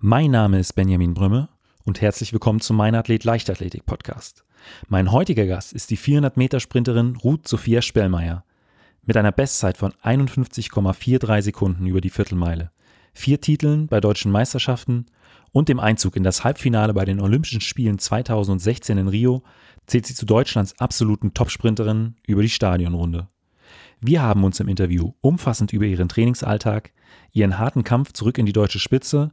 Mein Name ist Benjamin Brümme und herzlich willkommen zum Mein Athlet Leichtathletik Podcast. Mein heutiger Gast ist die 400 Meter Sprinterin Ruth Sophia Spellmeier mit einer Bestzeit von 51,43 Sekunden über die Viertelmeile, vier Titeln bei deutschen Meisterschaften und dem Einzug in das Halbfinale bei den Olympischen Spielen 2016 in Rio zählt sie zu Deutschlands absoluten Topsprinterinnen über die Stadionrunde. Wir haben uns im Interview umfassend über ihren Trainingsalltag, ihren harten Kampf zurück in die deutsche Spitze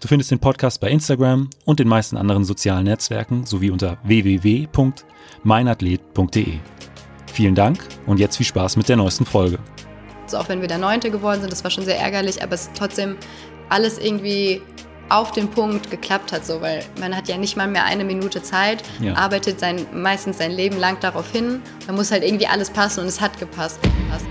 Du findest den Podcast bei Instagram und den meisten anderen sozialen Netzwerken sowie unter www.meinathlet.de. Vielen Dank und jetzt viel Spaß mit der neuesten Folge. Also auch wenn wir der Neunte geworden sind, das war schon sehr ärgerlich, aber es ist trotzdem alles irgendwie auf den Punkt geklappt hat, so, weil man hat ja nicht mal mehr eine Minute Zeit, ja. arbeitet sein, meistens sein Leben lang darauf hin. Da muss halt irgendwie alles passen und es hat gepasst. gepasst.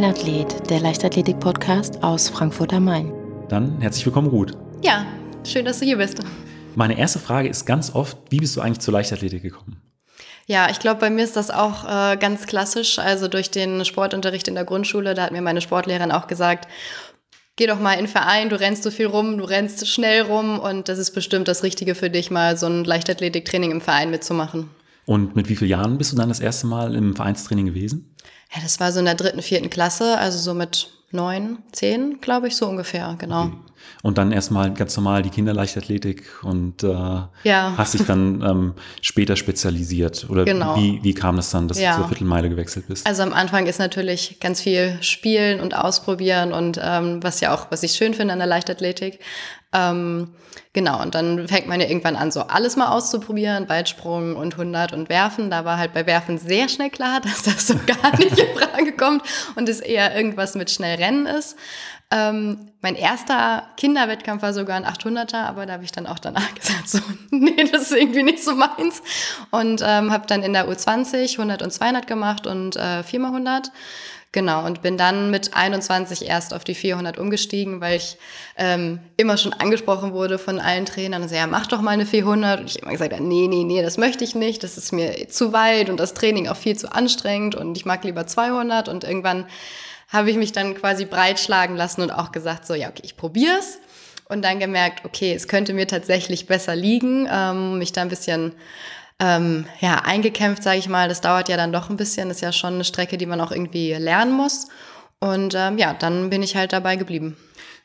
Mein Athlet, der Leichtathletik-Podcast aus Frankfurt am Main. Dann herzlich willkommen, Ruth. Ja, schön, dass du hier bist. Meine erste Frage ist ganz oft, wie bist du eigentlich zur Leichtathletik gekommen? Ja, ich glaube, bei mir ist das auch äh, ganz klassisch. Also durch den Sportunterricht in der Grundschule, da hat mir meine Sportlehrerin auch gesagt, geh doch mal in den Verein, du rennst so viel rum, du rennst schnell rum und das ist bestimmt das Richtige für dich, mal so ein Leichtathletiktraining im Verein mitzumachen. Und mit wie vielen Jahren bist du dann das erste Mal im Vereinstraining gewesen? Ja, das war so in der dritten, vierten Klasse, also so mit neun, zehn, glaube ich, so ungefähr, genau. Okay. Und dann erstmal ganz normal die Kinderleichtathletik und äh, ja. hast dich dann ähm, später spezialisiert. Oder genau. wie, wie kam das dann, dass ja. du zur Viertelmeile gewechselt bist? Also am Anfang ist natürlich ganz viel Spielen und Ausprobieren und ähm, was ja auch, was ich schön finde an der Leichtathletik. Ähm, genau, und dann fängt man ja irgendwann an, so alles mal auszuprobieren, Weitsprung und 100 und Werfen. Da war halt bei Werfen sehr schnell klar, dass das so gar nicht in Frage kommt und es eher irgendwas mit schnell Rennen ist. Ähm, mein erster Kinderwettkampf war sogar ein 800er, aber da habe ich dann auch danach gesagt, so, nee, das ist irgendwie nicht so meins. Und ähm, habe dann in der U20 100 und 200 gemacht und äh, 4x100. Genau, und bin dann mit 21 erst auf die 400 umgestiegen, weil ich ähm, immer schon angesprochen wurde von allen Trainern. Also, ja, mach doch mal eine 400. Und ich immer gesagt, nee, nee, nee, das möchte ich nicht. Das ist mir zu weit und das Training auch viel zu anstrengend und ich mag lieber 200. Und irgendwann habe ich mich dann quasi breitschlagen lassen und auch gesagt, so, ja, okay, ich probier's. Und dann gemerkt, okay, es könnte mir tatsächlich besser liegen, ähm, mich da ein bisschen ähm, ja, eingekämpft, sage ich mal. Das dauert ja dann doch ein bisschen. Das ist ja schon eine Strecke, die man auch irgendwie lernen muss. Und ähm, ja, dann bin ich halt dabei geblieben.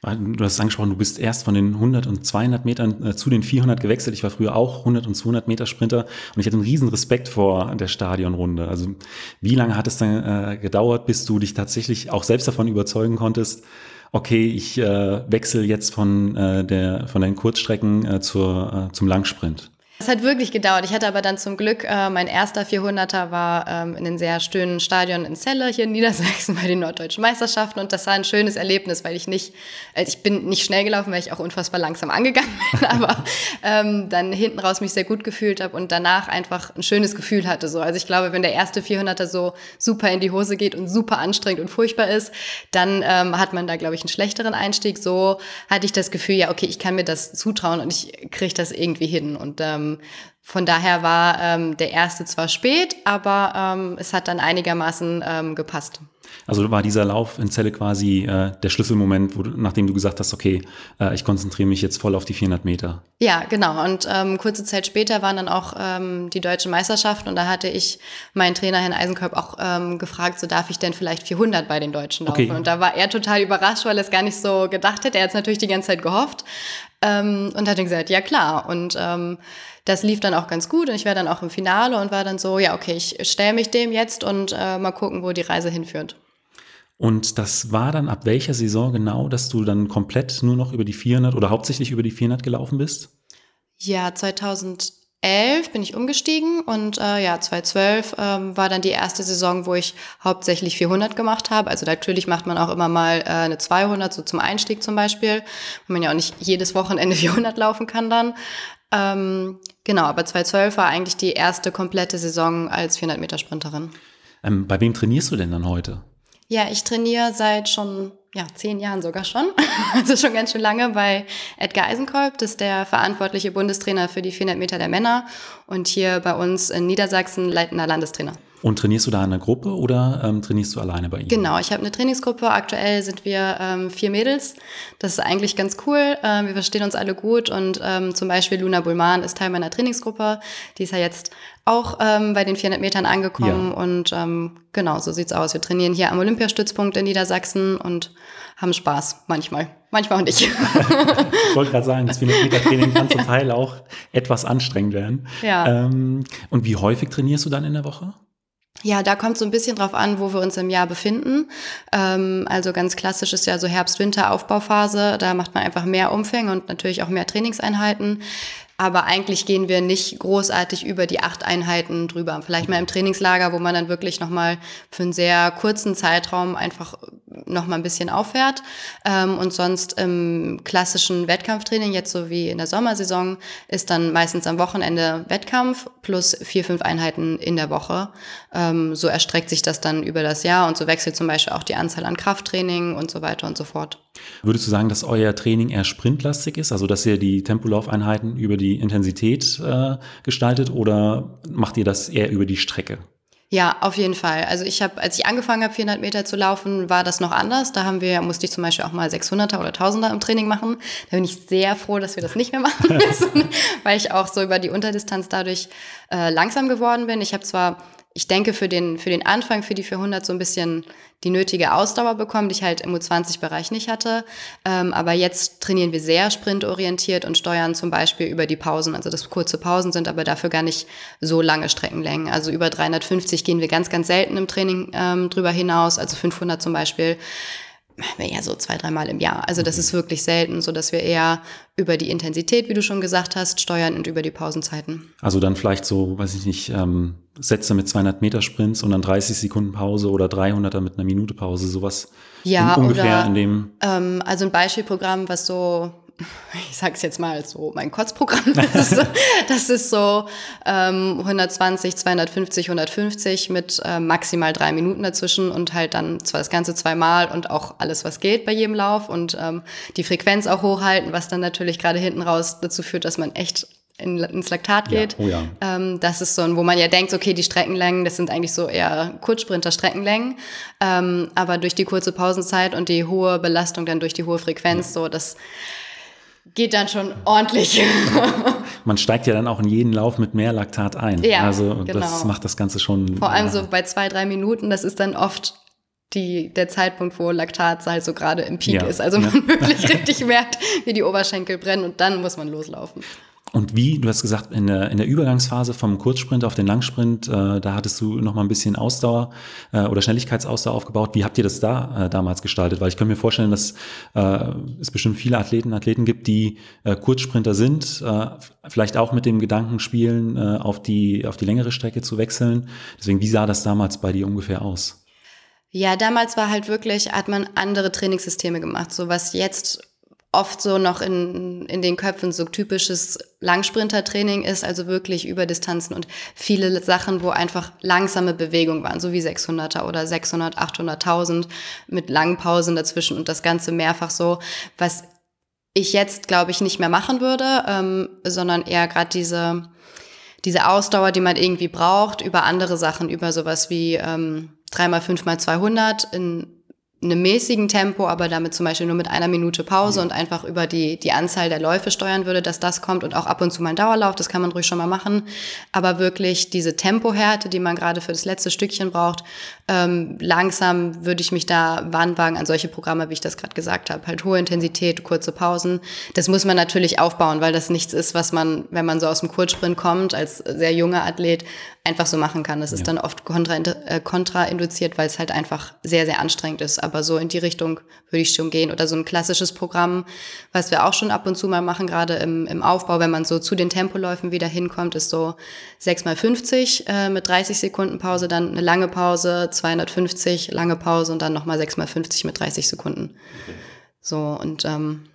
Du hast angesprochen, du bist erst von den 100 und 200 Metern äh, zu den 400 gewechselt. Ich war früher auch 100 und 200 Meter Sprinter und ich hatte einen riesen Respekt vor der Stadionrunde. Also wie lange hat es dann äh, gedauert, bis du dich tatsächlich auch selbst davon überzeugen konntest, okay, ich äh, wechsle jetzt von, äh, der, von den Kurzstrecken äh, zur, zum Langsprint? Es hat wirklich gedauert. Ich hatte aber dann zum Glück, äh, mein erster 400er war ähm, in einem sehr schönen Stadion in Celle hier in Niedersachsen bei den Norddeutschen Meisterschaften und das war ein schönes Erlebnis, weil ich nicht, also ich bin nicht schnell gelaufen, weil ich auch unfassbar langsam angegangen bin, aber ähm, dann hinten raus mich sehr gut gefühlt habe und danach einfach ein schönes Gefühl hatte. So. Also ich glaube, wenn der erste 400er so super in die Hose geht und super anstrengend und furchtbar ist, dann ähm, hat man da, glaube ich, einen schlechteren Einstieg. So hatte ich das Gefühl, ja, okay, ich kann mir das zutrauen und ich kriege das irgendwie hin und ähm, ähm, von daher war ähm, der erste zwar spät, aber ähm, es hat dann einigermaßen ähm, gepasst. Also war dieser Lauf in Celle quasi äh, der Schlüsselmoment, wo du, nachdem du gesagt hast, okay, äh, ich konzentriere mich jetzt voll auf die 400 Meter. Ja, genau. Und ähm, kurze Zeit später waren dann auch ähm, die deutschen Meisterschaften und da hatte ich meinen Trainer Herrn Eisenkorb auch ähm, gefragt, so darf ich denn vielleicht 400 bei den Deutschen laufen? Okay. Und da war er total überrascht, weil er es gar nicht so gedacht hätte. Er hat es natürlich die ganze Zeit gehofft ähm, und hat dann gesagt, ja klar. Und ähm, das lief dann auch ganz gut und ich war dann auch im Finale und war dann so, ja, okay, ich stelle mich dem jetzt und äh, mal gucken, wo die Reise hinführt. Und das war dann ab welcher Saison genau, dass du dann komplett nur noch über die 400 oder hauptsächlich über die 400 gelaufen bist? Ja, 2011 bin ich umgestiegen und äh, ja, 2012 ähm, war dann die erste Saison, wo ich hauptsächlich 400 gemacht habe. Also natürlich macht man auch immer mal äh, eine 200, so zum Einstieg zum Beispiel, wo man ja auch nicht jedes Wochenende 400 laufen kann dann. Ähm, genau, aber 2012 war eigentlich die erste komplette Saison als 400 Meter Sprinterin. Ähm, bei wem trainierst du denn dann heute? Ja, ich trainiere seit schon ja, zehn Jahren sogar schon. Also schon ganz schön lange bei Edgar Eisenkolb. Das ist der verantwortliche Bundestrainer für die 400 Meter der Männer und hier bei uns in Niedersachsen leitender Landestrainer. Und trainierst du da in einer Gruppe oder ähm, trainierst du alleine bei ihm? Genau, ich habe eine Trainingsgruppe. Aktuell sind wir ähm, vier Mädels. Das ist eigentlich ganz cool. Ähm, wir verstehen uns alle gut und ähm, zum Beispiel Luna Bulman ist Teil meiner Trainingsgruppe. Die ist ja jetzt auch ähm, bei den 400 Metern angekommen ja. und ähm, genau, so sieht's aus. Wir trainieren hier am Olympiastützpunkt in Niedersachsen und haben Spaß manchmal. Manchmal auch nicht. ich wollte gerade sagen, das 400 Meter Training kann zum Teil auch etwas anstrengend werden. Ja. Und wie häufig trainierst du dann in der Woche? Ja, da kommt so ein bisschen drauf an, wo wir uns im Jahr befinden. Ähm, also ganz klassisch ist ja so Herbst-Winter-Aufbauphase. Da macht man einfach mehr Umfänge und natürlich auch mehr Trainingseinheiten. Aber eigentlich gehen wir nicht großartig über die acht Einheiten drüber. Vielleicht mal im Trainingslager, wo man dann wirklich nochmal für einen sehr kurzen Zeitraum einfach nochmal ein bisschen auffährt. Ähm, und sonst im klassischen Wettkampftraining, jetzt so wie in der Sommersaison, ist dann meistens am Wochenende Wettkampf plus vier, fünf Einheiten in der Woche. Ähm, so erstreckt sich das dann über das Jahr und so wechselt zum Beispiel auch die Anzahl an Krafttraining und so weiter und so fort. Würdest du sagen, dass euer Training eher sprintlastig ist, also dass ihr die Tempolaufeinheiten über die Intensität äh, gestaltet oder macht ihr das eher über die Strecke? Ja, auf jeden Fall. Also ich habe, als ich angefangen habe, 400 Meter zu laufen, war das noch anders. Da haben wir, musste ich zum Beispiel auch mal 600er oder 1000er im Training machen. Da bin ich sehr froh, dass wir das nicht mehr machen müssen, weil ich auch so über die Unterdistanz dadurch äh, langsam geworden bin. Ich habe zwar ich denke, für den, für den Anfang, für die 400 so ein bisschen die nötige Ausdauer bekommen, die ich halt im U20-Bereich nicht hatte. Ähm, aber jetzt trainieren wir sehr sprintorientiert und steuern zum Beispiel über die Pausen. Also das kurze Pausen sind aber dafür gar nicht so lange Streckenlängen. Also über 350 gehen wir ganz, ganz selten im Training ähm, drüber hinaus. Also 500 zum Beispiel ja so zwei, dreimal im Jahr. Also das mhm. ist wirklich selten, so dass wir eher über die Intensität, wie du schon gesagt hast, steuern und über die Pausenzeiten. Also dann vielleicht so, weiß ich nicht, ähm, Sätze mit 200 Meter Sprints und dann 30 Sekunden Pause oder 300er mit einer Minute Pause, sowas ja, ungefähr oder, in dem. Ähm, also ein Beispielprogramm, was so ich sag's jetzt mal so, mein Kotzprogramm. Das ist so, das ist so ähm, 120, 250, 150 mit äh, maximal drei Minuten dazwischen und halt dann zwar das Ganze zweimal und auch alles, was geht bei jedem Lauf und ähm, die Frequenz auch hochhalten, was dann natürlich gerade hinten raus dazu führt, dass man echt in, ins Laktat geht. Ja, oh ja. Ähm, das ist so ein, wo man ja denkt, okay, die Streckenlängen, das sind eigentlich so eher Kurzsprinter-Streckenlängen. Ähm, aber durch die kurze Pausenzeit und die hohe Belastung dann durch die hohe Frequenz, ja. so das geht dann schon ordentlich. Man steigt ja dann auch in jeden Lauf mit mehr Laktat ein. Ja, also genau. das macht das Ganze schon. Vor allem so bei zwei, drei Minuten, das ist dann oft die, der Zeitpunkt, wo Laktat halt so gerade im Peak ja, ist. Also man ja. wirklich richtig merkt, wie die Oberschenkel brennen und dann muss man loslaufen. Und wie, du hast gesagt, in der, in der Übergangsphase vom Kurzsprint auf den Langsprint, äh, da hattest du noch mal ein bisschen Ausdauer äh, oder Schnelligkeitsausdauer aufgebaut. Wie habt ihr das da äh, damals gestaltet? Weil ich kann mir vorstellen, dass äh, es bestimmt viele Athleten, Athleten gibt, die äh, Kurzsprinter sind, äh, vielleicht auch mit dem Gedanken spielen, auf, die, auf die längere Strecke zu wechseln. Deswegen, wie sah das damals bei dir ungefähr aus? Ja, damals war halt wirklich, hat man andere Trainingssysteme gemacht. So was jetzt oft so noch in, in den Köpfen so typisches Langsprintertraining ist, also wirklich über Distanzen und viele Sachen, wo einfach langsame Bewegungen waren, so wie 600er oder 600, 800, 1000 mit langen Pausen dazwischen und das Ganze mehrfach so, was ich jetzt, glaube ich, nicht mehr machen würde, ähm, sondern eher gerade diese, diese Ausdauer, die man irgendwie braucht, über andere Sachen, über sowas wie ähm, 3x5 x 200 in einem mäßigen Tempo, aber damit zum Beispiel nur mit einer Minute Pause und einfach über die, die Anzahl der Läufe steuern würde, dass das kommt und auch ab und zu mal ein Dauerlauf, das kann man ruhig schon mal machen. Aber wirklich diese Tempohärte, die man gerade für das letzte Stückchen braucht, ähm, langsam würde ich mich da warnwagen an solche Programme, wie ich das gerade gesagt habe. Halt hohe Intensität, kurze Pausen. Das muss man natürlich aufbauen, weil das nichts ist, was man, wenn man so aus dem Kurzsprint kommt, als sehr junger Athlet, einfach so machen kann. Das ist dann oft kontrainduziert, äh, kontra weil es halt einfach sehr, sehr anstrengend ist. Aber so in die Richtung würde ich schon gehen. Oder so ein klassisches Programm, was wir auch schon ab und zu mal machen, gerade im, im Aufbau, wenn man so zu den Tempoläufen wieder hinkommt, ist so 6 mal 50 äh, mit 30 Sekunden Pause, dann eine lange Pause, 250, lange Pause und dann nochmal 6 mal 50 mit 30 Sekunden. Okay. So, und ähm,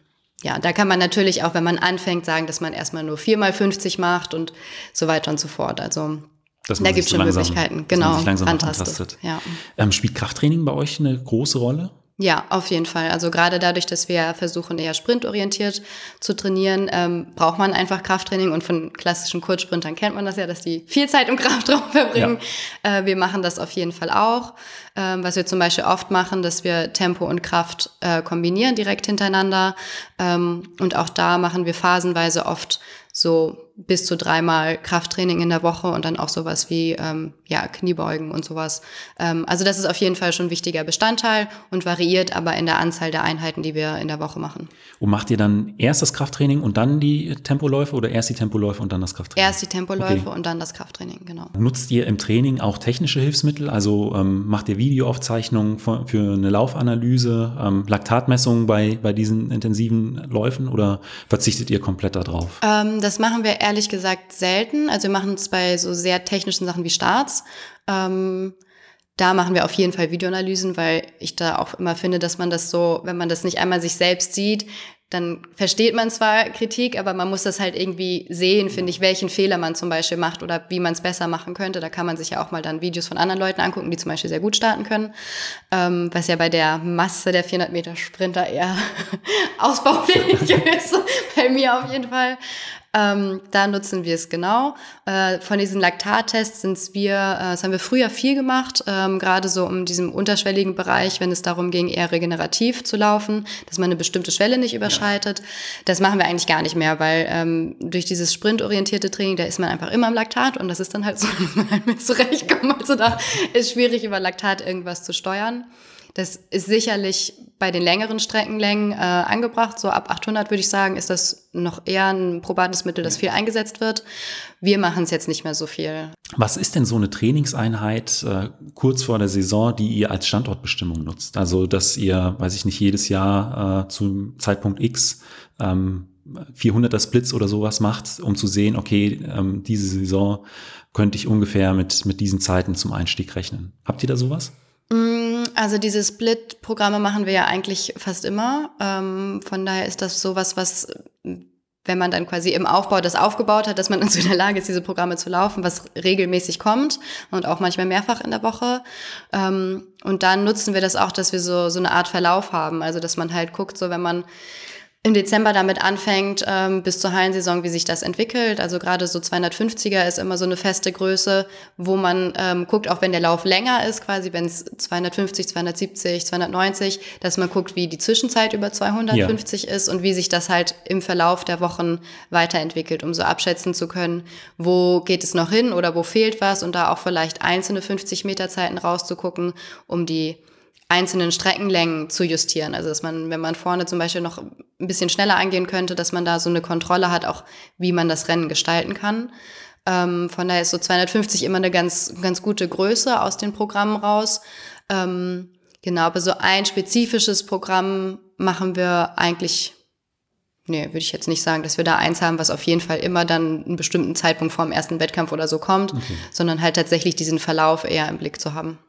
ja, da kann man natürlich auch, wenn man anfängt, sagen, dass man erstmal nur 4 mal 50 macht und so weiter und so fort. Also da gibt es schon langsam, Möglichkeiten, genau. Fantastisch. Ja. Ähm, spielt Krafttraining bei euch eine große Rolle? Ja, auf jeden Fall. Also gerade dadurch, dass wir versuchen, eher sprintorientiert zu trainieren, ähm, braucht man einfach Krafttraining. Und von klassischen Kurzsprintern kennt man das ja, dass die viel Zeit im Kraftraum verbringen. Ja. Äh, wir machen das auf jeden Fall auch. Ähm, was wir zum Beispiel oft machen, dass wir Tempo und Kraft äh, kombinieren direkt hintereinander. Ähm, und auch da machen wir phasenweise oft so bis zu dreimal Krafttraining in der Woche und dann auch sowas wie ähm, ja, Kniebeugen und sowas. Ähm, also das ist auf jeden Fall schon ein wichtiger Bestandteil und variiert aber in der Anzahl der Einheiten, die wir in der Woche machen. Und macht ihr dann erst das Krafttraining und dann die Tempoläufe oder erst die Tempoläufe und dann das Krafttraining? Erst die Tempoläufe okay. und dann das Krafttraining, genau. Nutzt ihr im Training auch technische Hilfsmittel? Also ähm, macht ihr Videoaufzeichnungen für, für eine Laufanalyse, ähm, Laktatmessungen bei, bei diesen intensiven Läufen oder verzichtet ihr komplett darauf? Ähm, das machen wir ehrlich gesagt selten. Also wir machen es bei so sehr technischen Sachen wie Starts. Ähm, da machen wir auf jeden Fall Videoanalysen, weil ich da auch immer finde, dass man das so, wenn man das nicht einmal sich selbst sieht, dann versteht man zwar Kritik, aber man muss das halt irgendwie sehen, finde ich, welchen Fehler man zum Beispiel macht oder wie man es besser machen könnte. Da kann man sich ja auch mal dann Videos von anderen Leuten angucken, die zum Beispiel sehr gut starten können, ähm, was ja bei der Masse der 400 Meter Sprinter eher ausbaufähig ist, bei mir auf jeden Fall. Ähm, da nutzen wir es genau. Äh, von diesen Laktattests sind wir, äh, das haben wir früher viel gemacht, ähm, gerade so um diesem unterschwelligen Bereich, wenn es darum ging, eher regenerativ zu laufen, dass man eine bestimmte Schwelle nicht überschreitet. Ja. Das machen wir eigentlich gar nicht mehr, weil ähm, durch dieses sprintorientierte Training, da ist man einfach immer im Laktat und das ist dann halt so, dass man halt mit zurechtkommt. Also da ist schwierig, über Laktat irgendwas zu steuern. Das ist sicherlich bei den längeren Streckenlängen äh, angebracht. So ab 800 würde ich sagen, ist das noch eher ein probates Mittel, das viel eingesetzt wird. Wir machen es jetzt nicht mehr so viel. Was ist denn so eine Trainingseinheit äh, kurz vor der Saison, die ihr als Standortbestimmung nutzt? Also, dass ihr, weiß ich nicht, jedes Jahr äh, zum Zeitpunkt X ähm, 400er Splits oder sowas macht, um zu sehen, okay, ähm, diese Saison könnte ich ungefähr mit, mit diesen Zeiten zum Einstieg rechnen. Habt ihr da sowas? Mm, also diese Split-Programme machen wir ja eigentlich fast immer. Ähm, von daher ist das sowas, was, wenn man dann quasi im Aufbau das aufgebaut hat, dass man dann so in der Lage ist, diese Programme zu laufen, was regelmäßig kommt und auch manchmal mehrfach in der Woche. Ähm, und dann nutzen wir das auch, dass wir so, so eine Art Verlauf haben. Also dass man halt guckt, so wenn man im Dezember damit anfängt, ähm, bis zur Hallensaison, wie sich das entwickelt. Also gerade so 250er ist immer so eine feste Größe, wo man ähm, guckt, auch wenn der Lauf länger ist, quasi wenn es 250, 270, 290, dass man guckt, wie die Zwischenzeit über 250 ja. ist und wie sich das halt im Verlauf der Wochen weiterentwickelt, um so abschätzen zu können, wo geht es noch hin oder wo fehlt was und da auch vielleicht einzelne 50 Meter Zeiten rauszugucken, um die einzelnen Streckenlängen zu justieren. Also dass man, wenn man vorne zum Beispiel noch ein bisschen schneller angehen könnte, dass man da so eine Kontrolle hat, auch wie man das Rennen gestalten kann. Ähm, von daher ist so 250 immer eine ganz, ganz gute Größe aus den Programmen raus. Ähm, genau, aber so ein spezifisches Programm machen wir eigentlich, nee, würde ich jetzt nicht sagen, dass wir da eins haben, was auf jeden Fall immer dann einen bestimmten Zeitpunkt vor dem ersten Wettkampf oder so kommt, okay. sondern halt tatsächlich diesen Verlauf eher im Blick zu haben.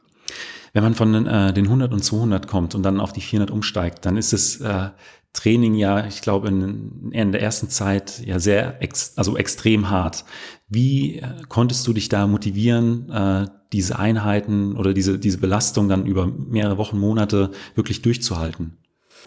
Wenn man von äh, den 100 und 200 kommt und dann auf die 400 umsteigt, dann ist es äh, Training ja, ich glaube, in, in der ersten Zeit ja sehr, ex, also extrem hart. Wie äh, konntest du dich da motivieren, äh, diese Einheiten oder diese, diese Belastung dann über mehrere Wochen, Monate wirklich durchzuhalten?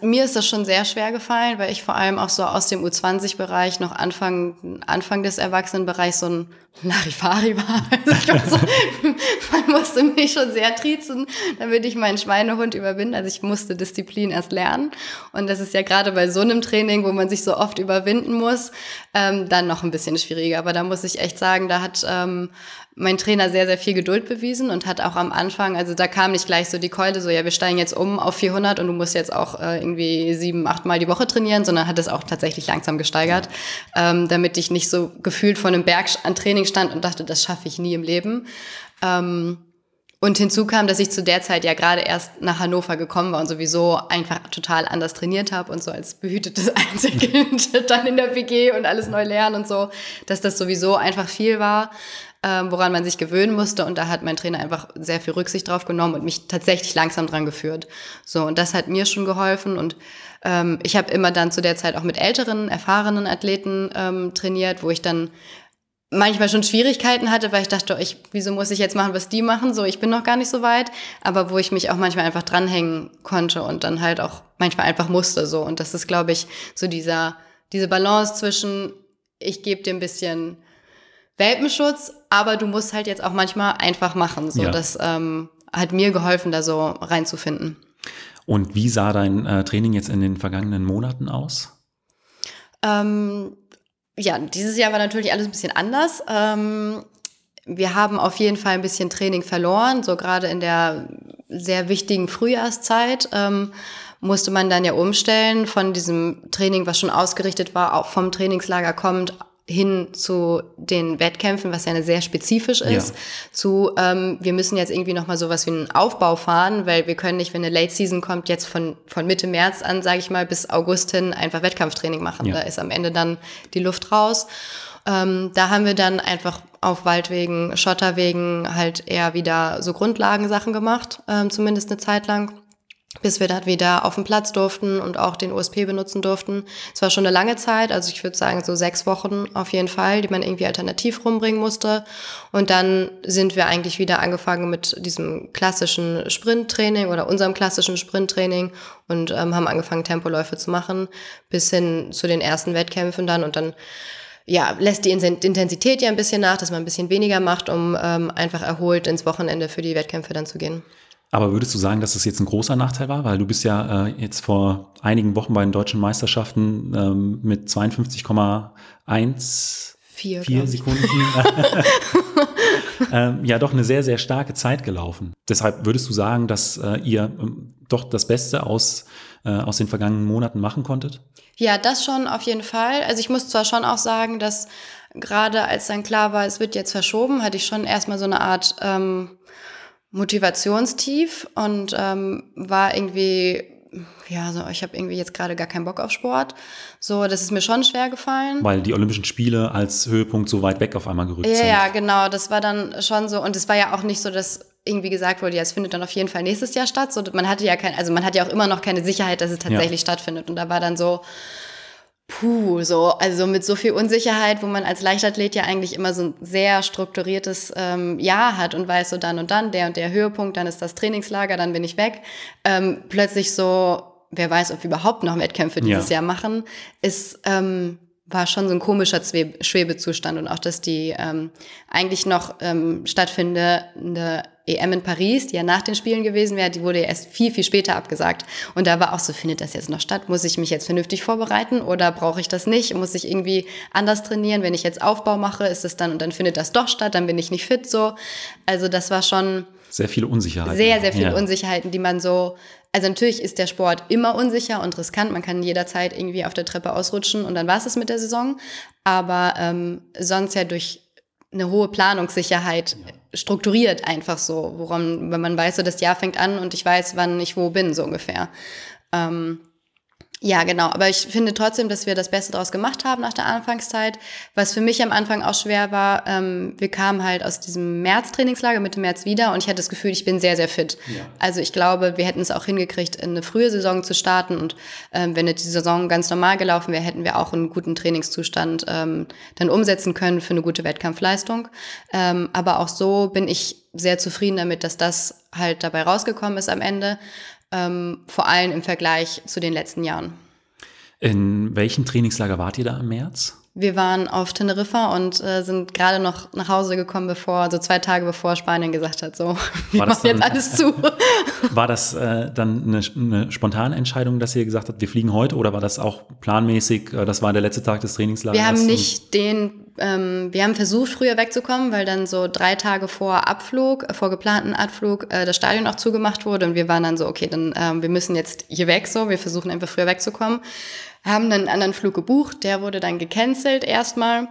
Mir ist das schon sehr schwer gefallen, weil ich vor allem auch so aus dem U20-Bereich noch Anfang, Anfang des Erwachsenenbereichs so ein Larifari war. Also so, man musste mich schon sehr triezen, damit ich meinen Schweinehund überwinden. Also ich musste Disziplin erst lernen. Und das ist ja gerade bei so einem Training, wo man sich so oft überwinden muss, ähm, dann noch ein bisschen schwieriger. Aber da muss ich echt sagen, da hat ähm, mein Trainer sehr, sehr viel Geduld bewiesen und hat auch am Anfang, also da kam nicht gleich so die Keule, so ja, wir steigen jetzt um auf 400 und du musst jetzt auch äh, irgendwie sieben, acht Mal die Woche trainieren, sondern hat es auch tatsächlich langsam gesteigert, ähm, damit ich nicht so gefühlt vor einem Berg an Training stand und dachte, das schaffe ich nie im Leben. Ähm, und hinzu kam, dass ich zu der Zeit ja gerade erst nach Hannover gekommen war und sowieso einfach total anders trainiert habe und so als behütetes Einzelkind dann in der WG und alles neu lernen und so, dass das sowieso einfach viel war ähm, woran man sich gewöhnen musste. Und da hat mein Trainer einfach sehr viel Rücksicht drauf genommen und mich tatsächlich langsam dran geführt. So, und das hat mir schon geholfen. Und ähm, ich habe immer dann zu der Zeit auch mit älteren, erfahrenen Athleten ähm, trainiert, wo ich dann manchmal schon Schwierigkeiten hatte, weil ich dachte, ich, wieso muss ich jetzt machen, was die machen? So, ich bin noch gar nicht so weit. Aber wo ich mich auch manchmal einfach dranhängen konnte und dann halt auch manchmal einfach musste. So, und das ist, glaube ich, so dieser, diese Balance zwischen, ich gebe dir ein bisschen Welpenschutz, aber du musst halt jetzt auch manchmal einfach machen. So, ja. das ähm, hat mir geholfen, da so reinzufinden. Und wie sah dein äh, Training jetzt in den vergangenen Monaten aus? Ähm, ja, dieses Jahr war natürlich alles ein bisschen anders. Ähm, wir haben auf jeden Fall ein bisschen Training verloren, so gerade in der sehr wichtigen Frühjahrszeit. Ähm, musste man dann ja umstellen von diesem Training, was schon ausgerichtet war, auch vom Trainingslager kommt, hin zu den Wettkämpfen, was ja eine sehr spezifisch ist, ja. zu ähm, wir müssen jetzt irgendwie nochmal sowas wie einen Aufbau fahren, weil wir können nicht, wenn eine Late Season kommt, jetzt von, von Mitte März an, sage ich mal, bis August hin einfach Wettkampftraining machen. Ja. Da ist am Ende dann die Luft raus. Ähm, da haben wir dann einfach auf Waldwegen, Schotterwegen halt eher wieder so Grundlagensachen gemacht, ähm, zumindest eine Zeit lang bis wir dann wieder auf dem Platz durften und auch den USP benutzen durften. Es war schon eine lange Zeit, also ich würde sagen so sechs Wochen auf jeden Fall, die man irgendwie alternativ rumbringen musste. Und dann sind wir eigentlich wieder angefangen mit diesem klassischen Sprinttraining oder unserem klassischen Sprinttraining und ähm, haben angefangen Tempoläufe zu machen bis hin zu den ersten Wettkämpfen dann und dann ja, lässt die Intensität ja ein bisschen nach, dass man ein bisschen weniger macht, um ähm, einfach erholt ins Wochenende für die Wettkämpfe dann zu gehen. Aber würdest du sagen, dass das jetzt ein großer Nachteil war? Weil du bist ja äh, jetzt vor einigen Wochen bei den deutschen Meisterschaften ähm, mit 52,1 Vier, vier Sekunden. ähm, ja, doch eine sehr, sehr starke Zeit gelaufen. Deshalb würdest du sagen, dass äh, ihr ähm, doch das Beste aus, äh, aus den vergangenen Monaten machen konntet? Ja, das schon auf jeden Fall. Also ich muss zwar schon auch sagen, dass gerade als dann klar war, es wird jetzt verschoben, hatte ich schon erstmal so eine Art ähm, Motivationstief und ähm, war irgendwie, ja, so, ich habe irgendwie jetzt gerade gar keinen Bock auf Sport. So, das ist mir schon schwer gefallen. Weil die Olympischen Spiele als Höhepunkt so weit weg auf einmal gerückt ja, sind. Ja, genau, das war dann schon so. Und es war ja auch nicht so, dass irgendwie gesagt wurde, ja, es findet dann auf jeden Fall nächstes Jahr statt. So, man hatte ja kein, also man hat ja auch immer noch keine Sicherheit, dass es tatsächlich ja. stattfindet. Und da war dann so, Puh, so, also mit so viel Unsicherheit, wo man als Leichtathlet ja eigentlich immer so ein sehr strukturiertes ähm, Jahr hat und weiß so dann und dann, der und der Höhepunkt, dann ist das Trainingslager, dann bin ich weg. Ähm, plötzlich so, wer weiß, ob wir überhaupt noch Wettkämpfe dieses ja. Jahr machen, ist, ähm, war schon so ein komischer Schwebezustand und auch, dass die ähm, eigentlich noch ähm, stattfindende EM in Paris, die ja nach den Spielen gewesen wäre, die wurde ja erst viel, viel später abgesagt. Und da war auch so, findet das jetzt noch statt? Muss ich mich jetzt vernünftig vorbereiten oder brauche ich das nicht? Muss ich irgendwie anders trainieren? Wenn ich jetzt Aufbau mache, ist es dann und dann findet das doch statt, dann bin ich nicht fit so. Also das war schon sehr viele Unsicherheiten. Sehr, sehr viele ja. Unsicherheiten, die man so also natürlich ist der Sport immer unsicher und riskant. Man kann jederzeit irgendwie auf der Treppe ausrutschen und dann war es mit der Saison. Aber ähm, sonst ja durch eine hohe Planungssicherheit ja. Strukturiert einfach so, woran, wenn man weiß, so das Jahr fängt an und ich weiß, wann ich wo bin, so ungefähr. Ähm, ja, genau. Aber ich finde trotzdem, dass wir das Beste daraus gemacht haben nach der Anfangszeit. Was für mich am Anfang auch schwer war, ähm, wir kamen halt aus diesem März-Trainingslager, Mitte März wieder und ich hatte das Gefühl, ich bin sehr, sehr fit. Ja. Also ich glaube, wir hätten es auch hingekriegt, in eine frühe Saison zu starten und ähm, wenn die Saison ganz normal gelaufen wäre, hätten wir auch einen guten Trainingszustand ähm, dann umsetzen können für eine gute Wettkampfleistung. Ähm, aber auch so bin ich sehr zufrieden damit, dass das halt dabei rausgekommen ist am Ende. Ähm, vor allem im Vergleich zu den letzten Jahren. In welchem Trainingslager wart ihr da im März? Wir waren auf Teneriffa und äh, sind gerade noch nach Hause gekommen, bevor, also zwei Tage bevor Spanien gesagt hat, so, wir machen jetzt alles zu. War das äh, dann eine, eine spontane Entscheidung, dass ihr gesagt habt, wir fliegen heute oder war das auch planmäßig, äh, das war der letzte Tag des Trainingslagers? Wir haben nicht den, ähm, wir haben versucht, früher wegzukommen, weil dann so drei Tage vor Abflug, äh, vor geplanten Abflug, äh, das Stadion auch zugemacht wurde und wir waren dann so, okay, dann ähm, wir müssen jetzt hier weg, so, wir versuchen einfach früher wegzukommen. Haben dann einen anderen Flug gebucht, der wurde dann gecancelt erstmal.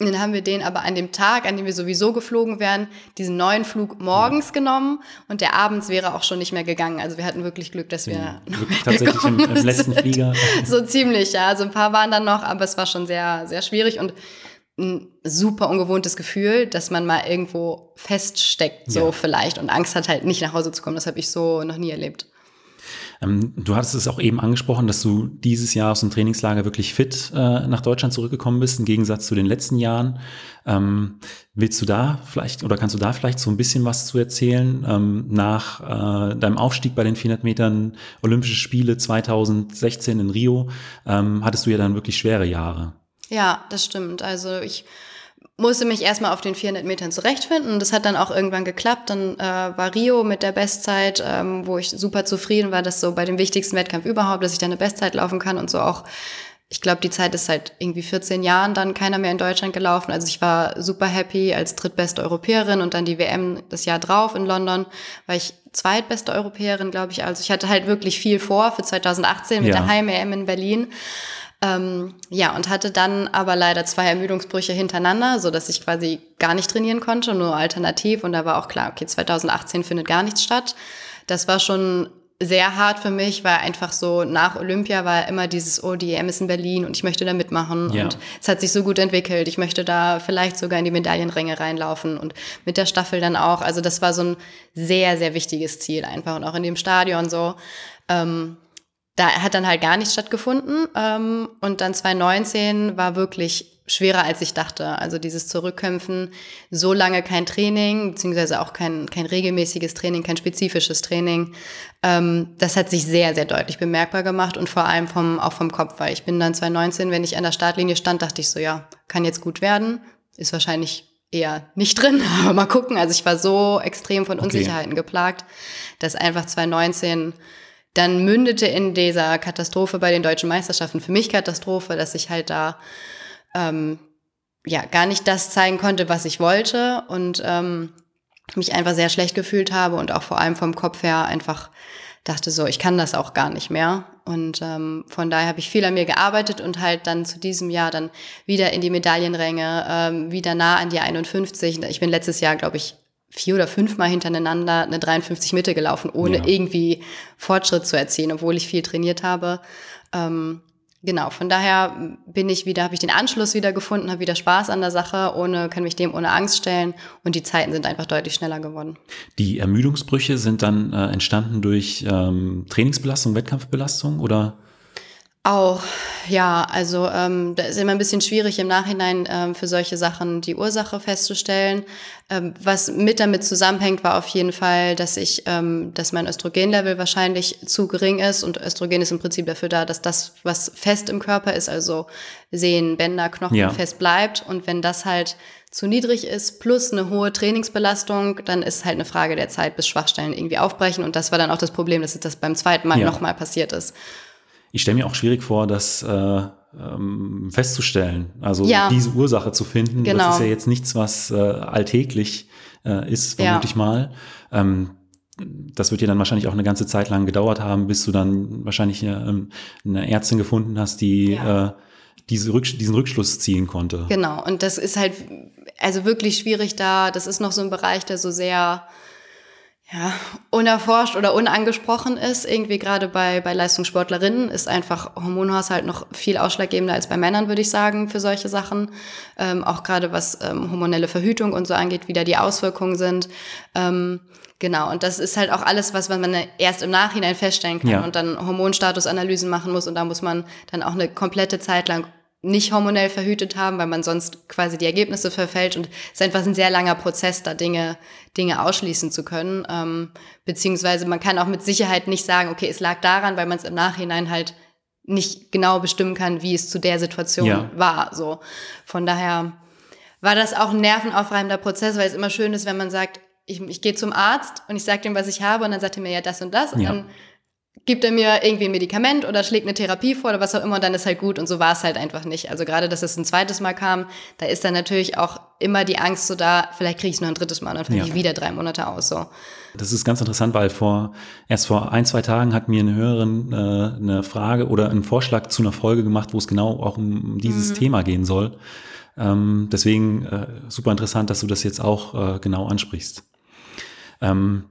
Und dann haben wir den aber an dem Tag, an dem wir sowieso geflogen wären, diesen neuen Flug morgens genommen und der abends wäre auch schon nicht mehr gegangen. Also wir hatten wirklich Glück, dass wir noch Wirklich tatsächlich im, im letzten. Flieger. So ziemlich, ja. Also ein paar waren dann noch, aber es war schon sehr, sehr schwierig und ein super ungewohntes Gefühl, dass man mal irgendwo feststeckt, so Ja. vielleicht, und Angst hat halt nicht nach Hause zu kommen. Das habe ich so noch nie erlebt. Ähm, du hattest es auch eben angesprochen, dass du dieses Jahr aus dem Trainingslager wirklich fit äh, nach Deutschland zurückgekommen bist, im Gegensatz zu den letzten Jahren. Ähm, willst du da vielleicht oder kannst du da vielleicht so ein bisschen was zu erzählen? Ähm, nach äh, deinem Aufstieg bei den 400 Metern Olympische Spiele 2016 in Rio ähm, hattest du ja dann wirklich schwere Jahre. Ja, das stimmt. Also ich musste mich erstmal auf den 400 Metern zurechtfinden. Das hat dann auch irgendwann geklappt. Dann äh, war Rio mit der Bestzeit, ähm, wo ich super zufrieden war, dass so bei dem wichtigsten Wettkampf überhaupt, dass ich da eine Bestzeit laufen kann und so auch. Ich glaube, die Zeit ist seit irgendwie 14 Jahren dann keiner mehr in Deutschland gelaufen. Also ich war super happy als drittbeste Europäerin und dann die WM das Jahr drauf in London war ich zweitbeste Europäerin, glaube ich. Also ich hatte halt wirklich viel vor für 2018 mit Ja. der Heim-EM in Berlin. Ähm, ja, und hatte dann aber leider zwei Ermüdungsbrüche hintereinander, so dass ich quasi gar nicht trainieren konnte, nur alternativ. Und da war auch klar, okay, 2018 findet gar nichts statt. Das war schon sehr hart für mich, weil einfach so nach Olympia war immer dieses, oh, die EM ist in Berlin und ich möchte da mitmachen. Ja. Und es hat sich so gut entwickelt. Ich möchte da vielleicht sogar in die Medaillenränge reinlaufen und mit der Staffel dann auch. Also das war so ein sehr, sehr wichtiges Ziel einfach und auch in dem Stadion so. Ähm, da hat dann halt gar nichts stattgefunden. Ähm, und dann 2019 war wirklich schwerer, als ich dachte. Also dieses Zurückkämpfen, so lange kein Training, beziehungsweise auch kein, kein regelmäßiges Training, kein spezifisches Training. Ähm, das hat sich sehr, sehr deutlich bemerkbar gemacht und vor allem vom, auch vom Kopf, weil ich bin dann 2019, wenn ich an der Startlinie stand, dachte ich so, ja, kann jetzt gut werden. Ist wahrscheinlich eher nicht drin, aber mal gucken. Also ich war so extrem von Okay. Unsicherheiten geplagt, dass einfach 2019 dann mündete in dieser Katastrophe bei den deutschen Meisterschaften für mich Katastrophe, dass ich halt da ähm, ja gar nicht das zeigen konnte, was ich wollte und ähm, mich einfach sehr schlecht gefühlt habe und auch vor allem vom Kopf her einfach dachte so, ich kann das auch gar nicht mehr. Und ähm, von daher habe ich viel an mir gearbeitet und halt dann zu diesem Jahr dann wieder in die Medaillenränge, ähm, wieder nah an die 51. Ich bin letztes Jahr, glaube ich, vier oder fünfmal hintereinander eine 53 Mitte gelaufen, ohne Ja. irgendwie Fortschritt zu erzielen, obwohl ich viel trainiert habe. Ähm, genau, von daher bin ich wieder, habe ich den Anschluss wieder gefunden, habe wieder Spaß an der Sache, ohne, kann mich dem ohne Angst stellen und die Zeiten sind einfach deutlich schneller geworden. Die Ermüdungsbrüche sind dann äh, entstanden durch ähm, Trainingsbelastung, Wettkampfbelastung oder? Auch, ja, also ähm, da ist immer ein bisschen schwierig im Nachhinein ähm, für solche Sachen die Ursache festzustellen. Ähm, was mit damit zusammenhängt, war auf jeden Fall, dass ich, ähm, dass mein Östrogenlevel wahrscheinlich zu gering ist und Östrogen ist im Prinzip dafür da, dass das, was fest im Körper ist, also Sehnen, Bänder, Knochen Ja. fest bleibt und wenn das halt zu niedrig ist, plus eine hohe Trainingsbelastung, dann ist halt eine Frage der Zeit, bis Schwachstellen irgendwie aufbrechen. Und das war dann auch das Problem, dass das beim zweiten Mal Ja. nochmal passiert ist. Ich stelle mir auch schwierig vor, das äh, ähm, festzustellen. Also Ja. diese Ursache zu finden. Genau. Das ist ja jetzt nichts, was äh, alltäglich äh, ist, Ja. vermute ich mal. Ähm, das wird dir dann wahrscheinlich auch eine ganze Zeit lang gedauert haben, bis du dann wahrscheinlich ähm, eine Ärztin gefunden hast, die Ja. äh, diese Rücksch diesen Rückschluss ziehen konnte. Genau, und das ist halt also wirklich schwierig da. Das ist noch so ein Bereich, der so sehr ja, unerforscht oder unangesprochen ist. Irgendwie gerade bei, bei Leistungssportlerinnen ist einfach Hormonhaushalt noch viel ausschlaggebender als bei Männern, würde ich sagen, für solche Sachen. Ähm, auch gerade was ähm, hormonelle Verhütung und so angeht, wie da die Auswirkungen sind. Ähm, genau, und das ist halt auch alles, was man erst im Nachhinein feststellen kann Ja. und dann Hormonstatusanalysen machen muss. Und da muss man dann auch eine komplette Zeit lang nicht hormonell verhütet haben, weil man sonst quasi die Ergebnisse verfällt und es ist einfach ein sehr langer Prozess, da Dinge, Dinge ausschließen zu können. Ähm, beziehungsweise man kann auch mit Sicherheit nicht sagen, okay, es lag daran, weil man es im Nachhinein halt nicht genau bestimmen kann, wie es zu der Situation ja. war. So. Von daher war das auch ein nervenaufreibender Prozess, weil es immer schön ist, wenn man sagt, ich, ich gehe zum Arzt und ich sage dem, was ich habe und dann sagt er mir ja das und das und ja. dann gibt er mir irgendwie ein Medikament oder schlägt eine Therapie vor oder was auch immer und dann ist halt gut und so war es halt einfach nicht. Also gerade, dass es ein zweites Mal kam, da ist dann natürlich auch immer die Angst so da, vielleicht kriege ich es nur ein drittes Mal und dann fällt ja. ich wieder drei Monate aus. So. Das ist ganz interessant, weil vor erst vor ein, zwei Tagen hat mir eine Hörerin äh, eine Frage oder einen Vorschlag zu einer Folge gemacht, wo es genau auch um dieses mhm. Thema gehen soll. Ähm, deswegen äh, super interessant, dass du das jetzt auch äh, genau ansprichst. Ähm,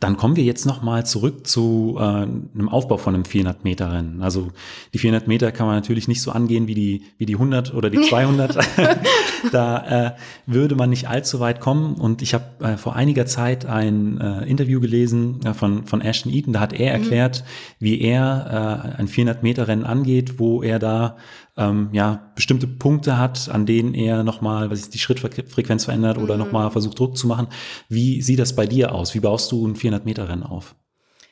dann kommen wir jetzt nochmal zurück zu äh, einem Aufbau von einem 400 Meter Rennen. Also die 400 Meter kann man natürlich nicht so angehen wie die, wie die 100 oder die 200. da äh, würde man nicht allzu weit kommen. Und ich habe äh, vor einiger Zeit ein äh, Interview gelesen äh, von, von Ashton Eaton. Da hat er mhm. erklärt, wie er äh, ein 400 Meter Rennen angeht, wo er da ähm, ja, bestimmte Punkte hat, an denen er nochmal, was ist die Schrittfrequenz verändert oder mhm. nochmal versucht Druck zu machen. Wie sieht das bei dir aus? Wie baust du ein 400 Meter Rennen auf?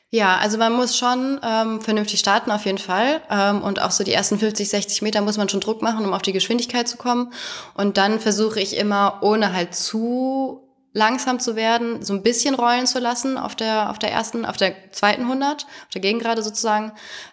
Ja, also man muss schon ähm, vernünftig starten auf jeden Fall. Ähm, und auch so die ersten 50, 60 Meter muss man schon Druck machen, um auf die Geschwindigkeit zu kommen. Und dann versuche ich immer, ohne halt zu langsam zu werden, so ein bisschen rollen zu lassen auf der, auf der ersten, auf der zweiten 100, auf der Gegengrade sozusagen.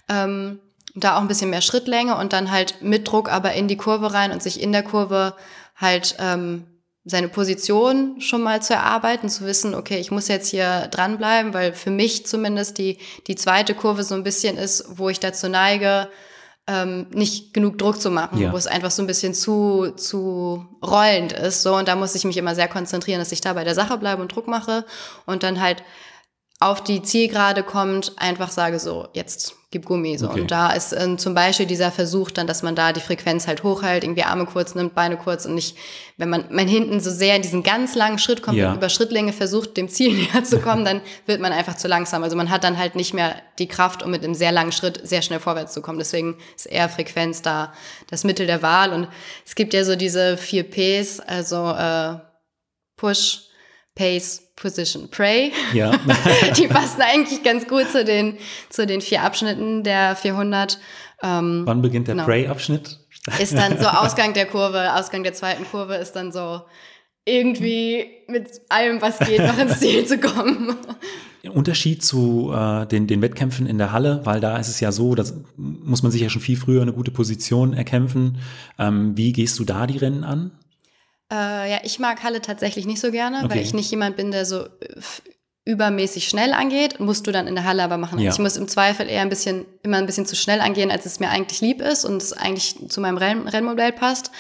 Ähm, da auch ein bisschen mehr Schrittlänge und dann halt mit Druck aber in die Kurve rein und sich in der Kurve halt ähm, seine Position schon mal zu erarbeiten, zu wissen, okay, ich muss jetzt hier dranbleiben, weil für mich zumindest die, die zweite Kurve so ein bisschen ist, wo ich dazu neige, ähm, nicht genug Druck zu machen, ja. wo es einfach so ein bisschen zu, zu rollend ist. So, und da muss ich mich immer sehr konzentrieren, dass ich da bei der Sache bleibe und Druck mache und dann halt auf die Zielgerade kommt, einfach sage so, jetzt gib Gummi. So. Okay. Und da ist ähm, zum Beispiel dieser Versuch dann, dass man da die Frequenz halt hochhält, irgendwie Arme kurz nimmt, Beine kurz und nicht, wenn man, man hinten so sehr in diesen ganz langen Schritt kommt ja. und über Schrittlänge versucht, dem Ziel näher zu kommen, dann wird man einfach zu langsam. Also man hat dann halt nicht mehr die Kraft, um mit einem sehr langen Schritt sehr schnell vorwärts zu kommen. Deswegen ist eher Frequenz da das Mittel der Wahl. Und es gibt ja so diese vier Ps, also äh, Push, Pace, Position, Pray. Ja. die passen eigentlich ganz gut zu den, zu den vier Abschnitten der 400. Ähm, Wann beginnt der genau. Pray-Abschnitt? Ist dann so Ausgang der Kurve, Ausgang der zweiten Kurve ist dann so irgendwie mit allem, was geht, noch ins Ziel zu kommen. Unterschied zu äh, den, den Wettkämpfen in der Halle, weil da ist es ja so, da muss man sich ja schon viel früher eine gute Position erkämpfen. Ähm, wie gehst du da die Rennen an? Äh, ja, ich mag Halle tatsächlich nicht so gerne, okay. weil ich nicht jemand bin, der so übermäßig schnell angeht, musst du dann in der Halle aber machen. Ja. Ich muss im Zweifel eher ein bisschen, immer ein bisschen zu schnell angehen, als es mir eigentlich lieb ist und es eigentlich zu meinem Renn Rennmodell passt,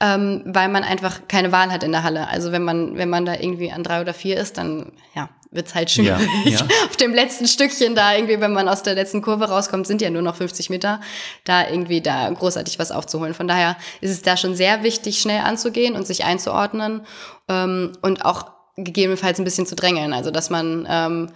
ähm, weil man einfach keine Wahl hat in der Halle. Also wenn man, wenn man da irgendwie an drei oder vier ist, dann, ja, wird's halt schwierig. Ja, ja. Auf dem letzten Stückchen da irgendwie, wenn man aus der letzten Kurve rauskommt, sind ja nur noch 50 Meter, da irgendwie da großartig was aufzuholen. Von daher ist es da schon sehr wichtig, schnell anzugehen und sich einzuordnen ähm, und auch gegebenenfalls ein bisschen zu drängeln. Also dass man ähm,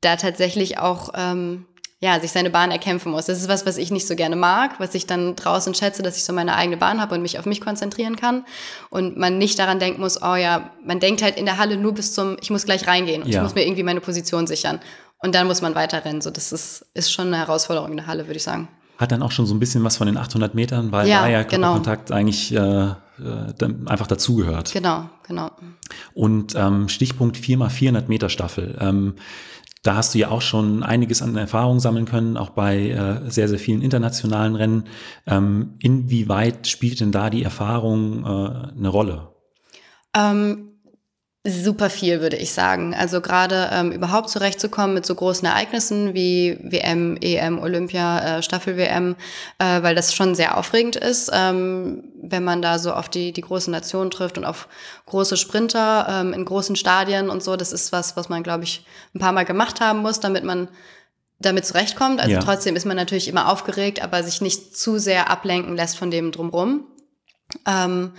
da tatsächlich auch ähm, ja, sich seine Bahn erkämpfen muss. Das ist was, was ich nicht so gerne mag, was ich dann draußen schätze, dass ich so meine eigene Bahn habe und mich auf mich konzentrieren kann und man nicht daran denken muss, oh ja, man denkt halt in der Halle nur bis zum, ich muss gleich reingehen und ja. ich muss mir irgendwie meine Position sichern und dann muss man weiterrennen. So, das ist, ist schon eine Herausforderung in der Halle, würde ich sagen. Hat dann auch schon so ein bisschen was von den 800 Metern, weil ja, da ja genau. Kontakt eigentlich äh, äh, einfach dazugehört. Genau, genau. Und ähm, Stichpunkt 4x400 Meter Staffel. Ähm, da hast du ja auch schon einiges an Erfahrung sammeln können, auch bei äh, sehr, sehr vielen internationalen Rennen. Ähm, inwieweit spielt denn da die Erfahrung äh, eine Rolle? Ähm, Super viel, würde ich sagen. Also gerade ähm, überhaupt zurechtzukommen mit so großen Ereignissen wie WM, EM, Olympia, äh, Staffel-WM, äh, weil das schon sehr aufregend ist, ähm, wenn man da so auf die, die großen Nationen trifft und auf große Sprinter ähm, in großen Stadien und so. Das ist was, was man, glaube ich, ein paar Mal gemacht haben muss, damit man damit zurechtkommt. Also ja. trotzdem ist man natürlich immer aufgeregt, aber sich nicht zu sehr ablenken lässt von dem drumrum. Ähm,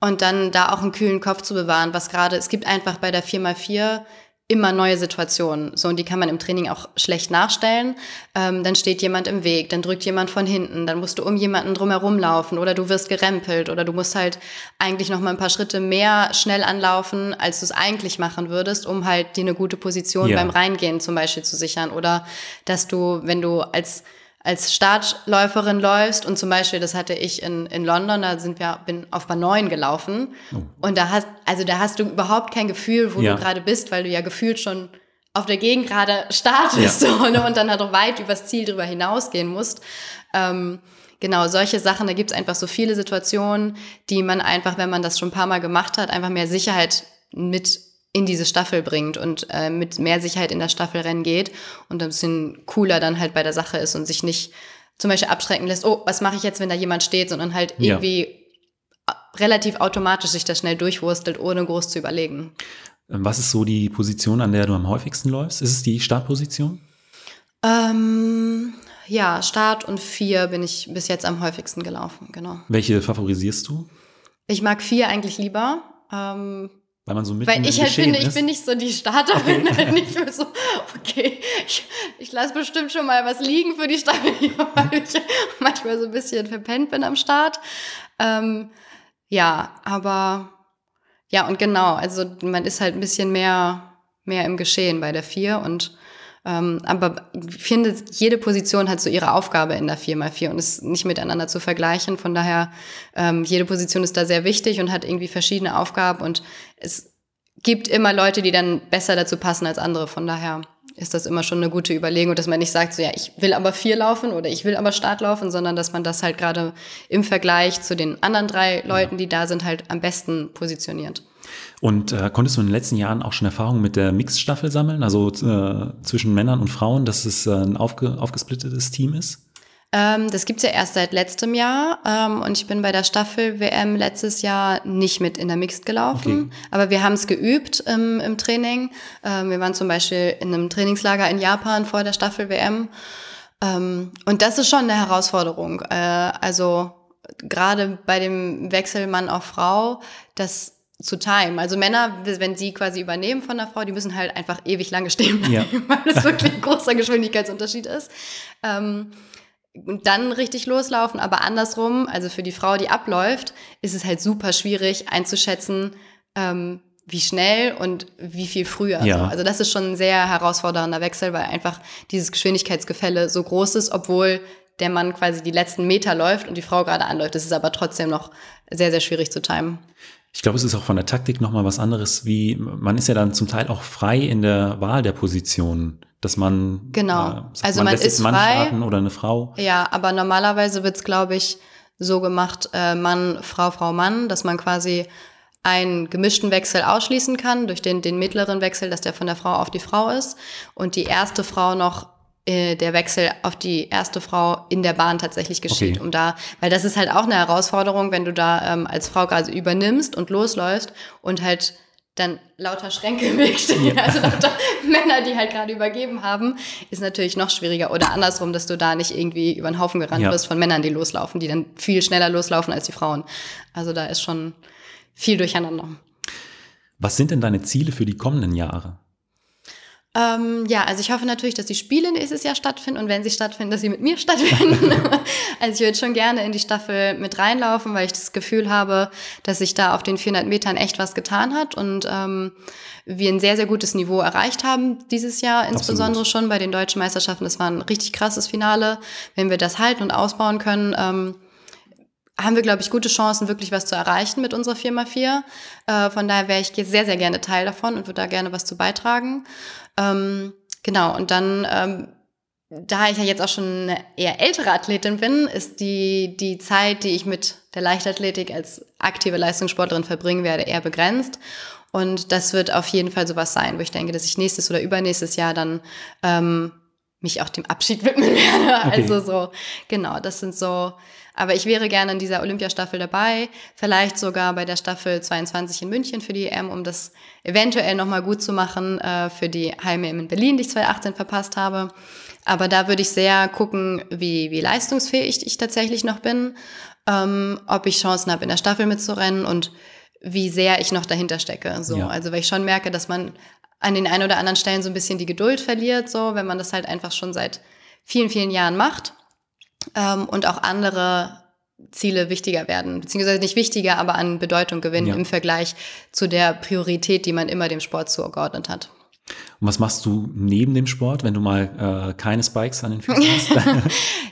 und dann da auch einen kühlen Kopf zu bewahren, was gerade, es gibt einfach bei der 4x4 immer neue Situationen. So, und die kann man im Training auch schlecht nachstellen. Ähm, dann steht jemand im Weg, dann drückt jemand von hinten, dann musst du um jemanden drumherum laufen oder du wirst gerempelt oder du musst halt eigentlich noch mal ein paar Schritte mehr schnell anlaufen, als du es eigentlich machen würdest, um halt dir eine gute Position ja. beim Reingehen zum Beispiel zu sichern. Oder dass du, wenn du als als Startläuferin läufst und zum Beispiel, das hatte ich in, in London, da sind wir, bin auf Bahn 9 gelaufen oh. und da hast, also da hast du überhaupt kein Gefühl, wo ja. du gerade bist, weil du ja gefühlt schon auf der Gegend gerade startest ja. und, und dann halt auch weit übers Ziel drüber hinausgehen musst. Ähm, genau, solche Sachen, da gibt es einfach so viele Situationen, die man einfach, wenn man das schon ein paar Mal gemacht hat, einfach mehr Sicherheit mit in diese Staffel bringt und äh, mit mehr Sicherheit in das Staffelrennen geht und ein bisschen cooler dann halt bei der Sache ist und sich nicht zum Beispiel abschrecken lässt, oh, was mache ich jetzt, wenn da jemand steht, sondern halt ja. irgendwie relativ automatisch sich das schnell durchwurstelt, ohne groß zu überlegen. Ähm, was ist so die Position, an der du am häufigsten läufst? Ist es die Startposition? Ähm, ja, Start und vier bin ich bis jetzt am häufigsten gelaufen, genau. Welche favorisierst du? Ich mag vier eigentlich lieber. Ähm, weil man so mit Weil ich halt finde, ist. ich bin nicht so die Starterin, okay. nicht mehr so, okay, ich, ich lasse bestimmt schon mal was liegen für die Staffel, weil ich manchmal so ein bisschen verpennt bin am Start. Ähm, ja, aber ja, und genau, also man ist halt ein bisschen mehr, mehr im Geschehen bei der vier und aber ich finde, jede Position hat so ihre Aufgabe in der 4x4 und ist nicht miteinander zu vergleichen. Von daher, ähm, jede Position ist da sehr wichtig und hat irgendwie verschiedene Aufgaben und es gibt immer Leute, die dann besser dazu passen als andere. Von daher ist das immer schon eine gute Überlegung, dass man nicht sagt, so ja, ich will aber vier laufen oder ich will aber Start laufen, sondern dass man das halt gerade im Vergleich zu den anderen drei Leuten, die da sind, halt am besten positioniert. Und äh, konntest du in den letzten Jahren auch schon Erfahrungen mit der Mixed-Staffel sammeln, also äh, zwischen Männern und Frauen, dass es äh, ein aufge aufgesplittetes Team ist? Ähm, das gibt's ja erst seit letztem Jahr ähm, und ich bin bei der Staffel WM letztes Jahr nicht mit in der Mixed gelaufen, okay. aber wir haben es geübt im, im Training. Ähm, wir waren zum Beispiel in einem Trainingslager in Japan vor der Staffel WM ähm, und das ist schon eine Herausforderung. Äh, also gerade bei dem Wechsel Mann auf Frau, das zu time. Also Männer, wenn sie quasi übernehmen von der Frau, die müssen halt einfach ewig lange stehen bleiben, ja. weil es wirklich ein großer Geschwindigkeitsunterschied ist. Ähm, und dann richtig loslaufen, aber andersrum, also für die Frau, die abläuft, ist es halt super schwierig einzuschätzen, ähm, wie schnell und wie viel früher. Ja. Also das ist schon ein sehr herausfordernder Wechsel, weil einfach dieses Geschwindigkeitsgefälle so groß ist, obwohl der Mann quasi die letzten Meter läuft und die Frau gerade anläuft. Das ist aber trotzdem noch sehr, sehr schwierig zu timen. Ich glaube, es ist auch von der Taktik nochmal was anderes, wie man ist ja dann zum Teil auch frei in der Wahl der Positionen, dass man genau, äh, also man, man ist Mann frei oder eine Frau. Ja, aber normalerweise wird's, glaube ich, so gemacht, äh, Mann, Frau, Frau, Mann, dass man quasi einen gemischten Wechsel ausschließen kann durch den, den mittleren Wechsel, dass der von der Frau auf die Frau ist und die erste Frau noch äh, der Wechsel auf die erste Frau in der Bahn tatsächlich geschieht, okay. um da, weil das ist halt auch eine Herausforderung, wenn du da ähm, als Frau gerade übernimmst und losläufst und halt dann lauter Schränke im Weg stehen, ja. also lauter Männer, die halt gerade übergeben haben, ist natürlich noch schwieriger. Oder andersrum, dass du da nicht irgendwie über den Haufen gerannt ja. wirst von Männern, die loslaufen, die dann viel schneller loslaufen als die Frauen. Also da ist schon viel durcheinander. Was sind denn deine Ziele für die kommenden Jahre? Ähm, ja, also ich hoffe natürlich, dass die Spiele nächstes Jahr stattfinden und wenn sie stattfinden, dass sie mit mir stattfinden. also ich würde schon gerne in die Staffel mit reinlaufen, weil ich das Gefühl habe, dass sich da auf den 400 Metern echt was getan hat und ähm, wir ein sehr, sehr gutes Niveau erreicht haben dieses Jahr, insbesondere Absolut. schon bei den deutschen Meisterschaften. Das war ein richtig krasses Finale. Wenn wir das halten und ausbauen können, ähm, haben wir, glaube ich, gute Chancen, wirklich was zu erreichen mit unserer Firma 4. Äh, von daher wäre ich sehr, sehr gerne Teil davon und würde da gerne was zu beitragen. Ähm, genau, und dann, ähm, da ich ja jetzt auch schon eine eher ältere Athletin bin, ist die, die Zeit, die ich mit der Leichtathletik als aktive Leistungssportlerin verbringen werde, eher begrenzt. Und das wird auf jeden Fall sowas sein, wo ich denke, dass ich nächstes oder übernächstes Jahr dann ähm, mich auch dem Abschied widmen werde. Okay. Also so, genau, das sind so aber ich wäre gerne in dieser Olympiastaffel dabei, vielleicht sogar bei der Staffel 22 in München für die EM, um das eventuell nochmal gut zu machen äh, für die Heime in Berlin, die ich 2018 verpasst habe. Aber da würde ich sehr gucken, wie, wie leistungsfähig ich tatsächlich noch bin, ähm, ob ich Chancen habe, in der Staffel mitzurennen und wie sehr ich noch dahinter stecke. So. Ja. Also weil ich schon merke, dass man an den ein oder anderen Stellen so ein bisschen die Geduld verliert, so wenn man das halt einfach schon seit vielen, vielen Jahren macht ähm, und auch andere Ziele wichtiger werden, beziehungsweise nicht wichtiger, aber an Bedeutung gewinnen ja. im Vergleich zu der Priorität, die man immer dem Sport zugeordnet hat. Und was machst du neben dem Sport, wenn du mal äh, keine Spikes an den Füßen hast?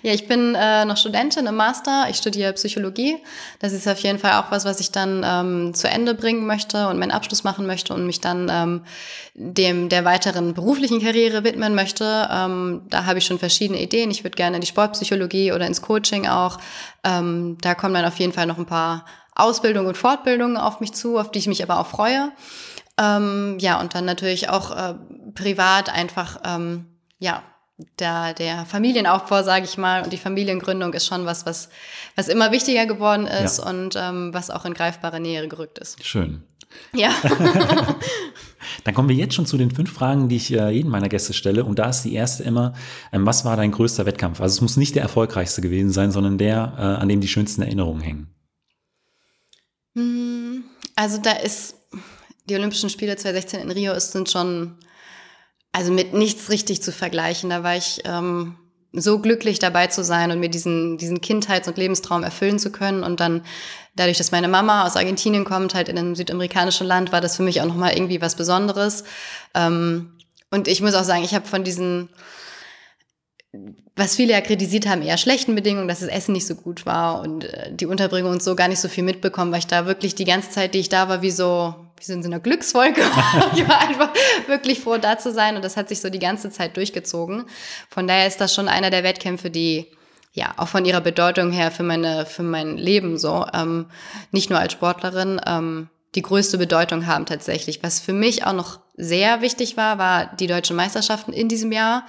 ja, ich bin äh, noch Studentin im Master. Ich studiere Psychologie. Das ist auf jeden Fall auch was, was ich dann ähm, zu Ende bringen möchte und meinen Abschluss machen möchte und mich dann ähm, dem der weiteren beruflichen Karriere widmen möchte. Ähm, da habe ich schon verschiedene Ideen. Ich würde gerne in die Sportpsychologie oder ins Coaching auch. Ähm, da kommen dann auf jeden Fall noch ein paar Ausbildungen und Fortbildungen auf mich zu, auf die ich mich aber auch freue. Ähm, ja, und dann natürlich auch äh, privat einfach, ähm, ja, der, der Familienaufbau, sage ich mal, und die Familiengründung ist schon was, was, was immer wichtiger geworden ist ja. und ähm, was auch in greifbare Nähe gerückt ist. Schön. Ja. Dann kommen wir jetzt schon zu den fünf Fragen, die ich äh, jedem meiner Gäste stelle. Und da ist die erste immer, ähm, was war dein größter Wettkampf? Also es muss nicht der erfolgreichste gewesen sein, sondern der, äh, an dem die schönsten Erinnerungen hängen. Hm, also da ist die Olympischen Spiele 2016 in Rio ist, sind schon, also mit nichts richtig zu vergleichen. Da war ich ähm, so glücklich dabei zu sein und mir diesen, diesen Kindheits- und Lebenstraum erfüllen zu können. Und dann, dadurch, dass meine Mama aus Argentinien kommt, halt in einem südamerikanischen Land, war das für mich auch nochmal irgendwie was Besonderes. Ähm, und ich muss auch sagen, ich habe von diesen was viele ja kritisiert haben, eher schlechten Bedingungen, dass das Essen nicht so gut war und äh, die Unterbringung und so gar nicht so viel mitbekommen, weil ich da wirklich die ganze Zeit, die ich da war, wie so, wie so in so einer Glückswolke. ich war einfach wirklich froh, da zu sein und das hat sich so die ganze Zeit durchgezogen. Von daher ist das schon einer der Wettkämpfe, die ja auch von ihrer Bedeutung her für meine für mein Leben so ähm, nicht nur als Sportlerin ähm, die größte Bedeutung haben tatsächlich. Was für mich auch noch sehr wichtig war, war die deutschen Meisterschaften in diesem Jahr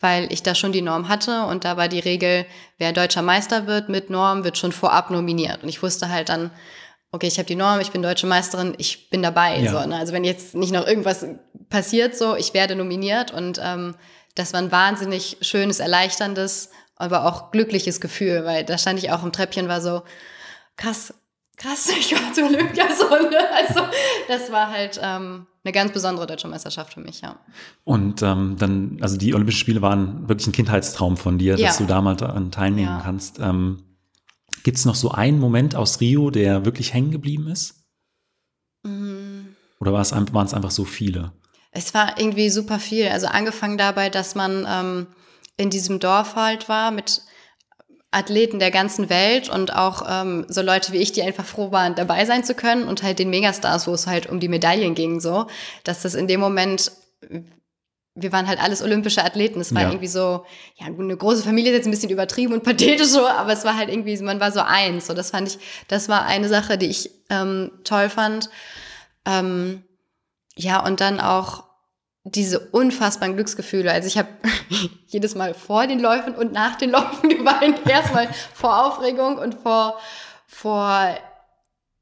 weil ich da schon die Norm hatte und da war die Regel, wer deutscher Meister wird mit Norm, wird schon vorab nominiert. Und ich wusste halt dann, okay, ich habe die Norm, ich bin deutsche Meisterin, ich bin dabei. Ja. So, ne? Also wenn jetzt nicht noch irgendwas passiert, so, ich werde nominiert und ähm, das war ein wahnsinnig schönes, erleichterndes, aber auch glückliches Gefühl, weil da stand ich auch im Treppchen, war so, krass, krass, ich war zur Olympiasonne. Also das war halt ähm, eine ganz besondere deutsche Meisterschaft für mich, ja. Und ähm, dann, also die Olympischen Spiele waren wirklich ein Kindheitstraum von dir, ja. dass du da mal daran teilnehmen ja. kannst. Ähm, Gibt es noch so einen Moment aus Rio, der wirklich hängen geblieben ist? Mhm. Oder waren es einfach so viele? Es war irgendwie super viel. Also angefangen dabei, dass man ähm, in diesem Dorf halt war mit Athleten der ganzen Welt und auch ähm, so Leute wie ich, die einfach froh waren, dabei sein zu können und halt den Megastars, wo es halt um die Medaillen ging, so, dass das in dem Moment wir waren halt alles olympische Athleten. Es war ja. irgendwie so, ja, eine große Familie ist jetzt ein bisschen übertrieben und pathetisch so, aber es war halt irgendwie, man war so eins. So, das fand ich, das war eine Sache, die ich ähm, toll fand. Ähm, ja, und dann auch diese unfassbaren Glücksgefühle. Also ich habe jedes Mal vor den Läufen und nach den Läufen geweint. Erstmal vor Aufregung und vor, vor